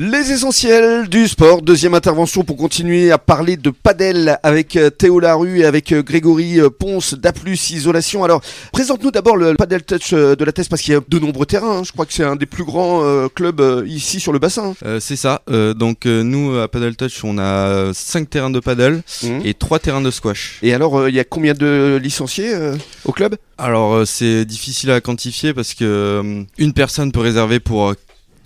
Les essentiels du sport, deuxième intervention pour continuer à parler de padel avec euh, Théo Larue et avec euh, Grégory euh, Ponce d'Aplus Isolation. Alors, présente-nous d'abord le padel touch de la thèse parce qu'il y a de nombreux terrains. hein. Je crois que c'est un des plus grands clubs ici sur le bassin. Euh, c'est ça. Euh, donc nous à Paddle Touch, on a 5 terrains de paddle Mhm. et 3 terrains de squash. Et alors, euh, il y a combien de licenciés au club? Alors c'est difficile à quantifier parce que une personne peut réserver pour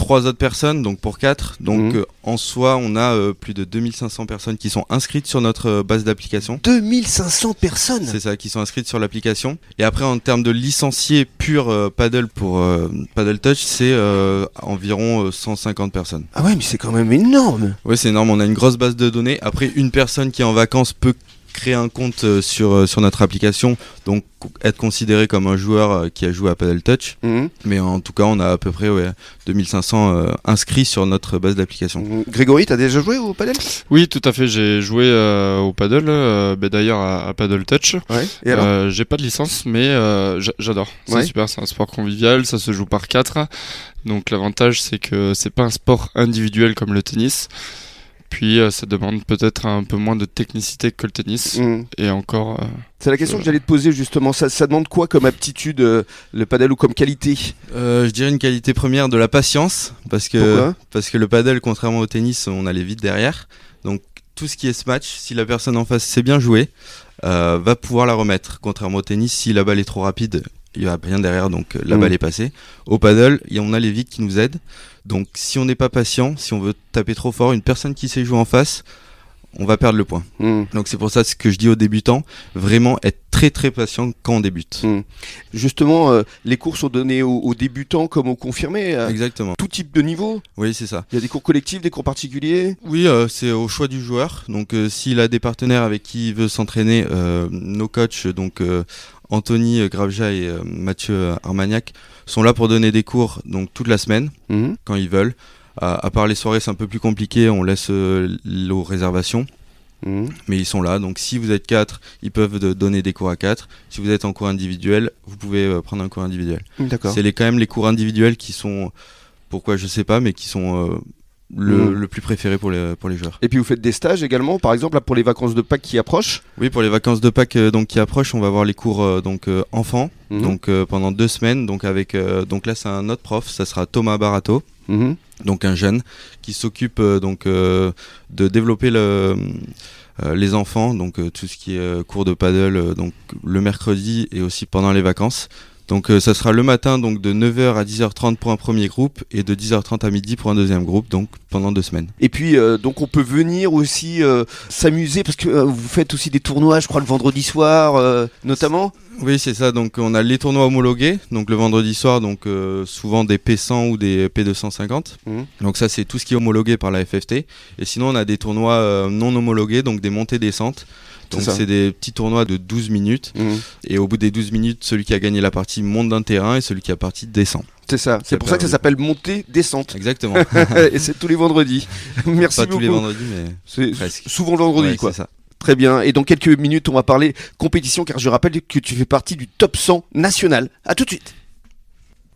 trois autres personnes, donc pour 4. Donc Mhm. euh, en soi, on a euh, plus de 2500 personnes qui sont inscrites sur notre euh, base d'application. 2500 personnes C'est ça, qui sont inscrites sur l'application. Et après, en termes de licenciés purs euh, paddle pour Paddle Touch, c'est environ euh, 150 personnes. Ah ouais, mais c'est quand même énorme Oui, c'est énorme. On a une grosse base de données. Après, une personne qui est en vacances peut créer un compte euh, sur, euh, sur notre application, donc être considéré comme un joueur euh, qui a joué à Paddle Touch. Mhm. Mais en tout cas, on a à peu près ouais, 2500 euh, inscrits sur notre base d'application. Mhm. Grégory, t'as déjà joué au padel Oui, tout à fait. J'ai joué euh, au paddle, euh, ben d'ailleurs à, à Paddle Touch. Ouais. Euh, j'ai pas de licence, mais euh, j'a- j'adore. C'est Ouais. super. C'est un sport convivial. Ça se joue par quatre. Donc l'avantage, c'est que c'est pas un sport individuel comme le tennis. Puis euh, ça demande peut-être un peu moins de technicité que le tennis. Mhm. Et encore, euh, C'est la question que j'allais te poser justement. Ça, ça demande quoi comme aptitude euh, le padel ou comme qualité Euh, je dirais une qualité première de la patience, parce que, Pourquoi parce que le paddle, contrairement au tennis, on allait vite derrière. Donc tout ce qui est smash, si la personne en face sait bien jouer, euh, va pouvoir la remettre. Contrairement au tennis, si la balle est trop rapide, il va rien derrière, donc euh, la Mm. balle est passée. Au paddle, on a les vides qui nous aident. Donc si on n'est pas patient, si on veut taper trop fort, une personne qui sait jouer en face, on va perdre le point. Mhm. Donc c'est pour ça ce que je dis aux débutants, vraiment être très très patient quand on débute. Mhm. Justement, euh, les cours sont donnés aux, aux débutants comme aux confirmés, à Exactement. tout type de niveau. Oui, c'est ça. Il y a des cours collectifs, des cours particuliers. Oui, euh, c'est au choix du joueur. Donc, euh, s'il a des partenaires avec qui il veut s'entraîner, euh, nos coachs, donc euh, Anthony Gravja et euh, Mathieu Armagnac, sont là pour donner des cours donc toute la semaine Mhm. quand ils veulent. À, à part les soirées, c'est un peu plus compliqué. On laisse euh, aux réservations, Mhm. mais ils sont là. Donc, si vous êtes quatre, ils peuvent de- donner des cours à quatre. Si vous êtes en cours individuel, vous pouvez euh, prendre un cours individuel. C'est les, quand même les cours individuels qui sont, pourquoi je sais pas, mais qui sont euh, le, Mhm. le plus préféré pour les, pour les joueurs. Et puis vous faites des stages également, par exemple là, pour les vacances de Pâques qui approchent. Oui, pour les vacances de Pâques euh, donc qui approchent, on va voir les cours euh, donc euh, enfants, Mhm. donc pendant deux semaines. Donc avec donc là c'est un autre prof, ça sera Thomas Barato, Mhm. donc un jeune qui s'occupe donc de développer le les enfants, donc tout ce qui est cours de paddle, donc le mercredi et aussi pendant les vacances. Donc euh, ça sera le matin donc de 9h à 10h30 pour un premier groupe et de 10h30 à midi pour un deuxième groupe, donc pendant deux semaines. Et puis euh, donc on peut venir aussi euh, s'amuser parce que vous faites aussi des tournois, je crois le vendredi soir notamment. Oui, c'est ça. Donc, on a les tournois homologués. Donc, le vendredi soir, donc souvent des P100 ou des P250. Mhm. Donc, ça, c'est tout ce qui est homologué par la FFT. Et sinon, on a des tournois non homologués, donc des montées-descentes. C'est Donc, c'est des petits tournois de 12 minutes. Mhm. Et au bout des 12 minutes, celui qui a gagné la partie monte d'un terrain et celui qui a parti descend. C'est ça. C'est pour ça que ça s'appelle montée descente. Exactement. Et c'est tous les vendredis. Merci Pas beaucoup. tous les vendredis, mais C'est souvent le vendredi Ouais, quoi. ça. Très bien. Et dans quelques minutes, on va parler compétition car je rappelle que tu fais partie du top 100 national. À tout de suite.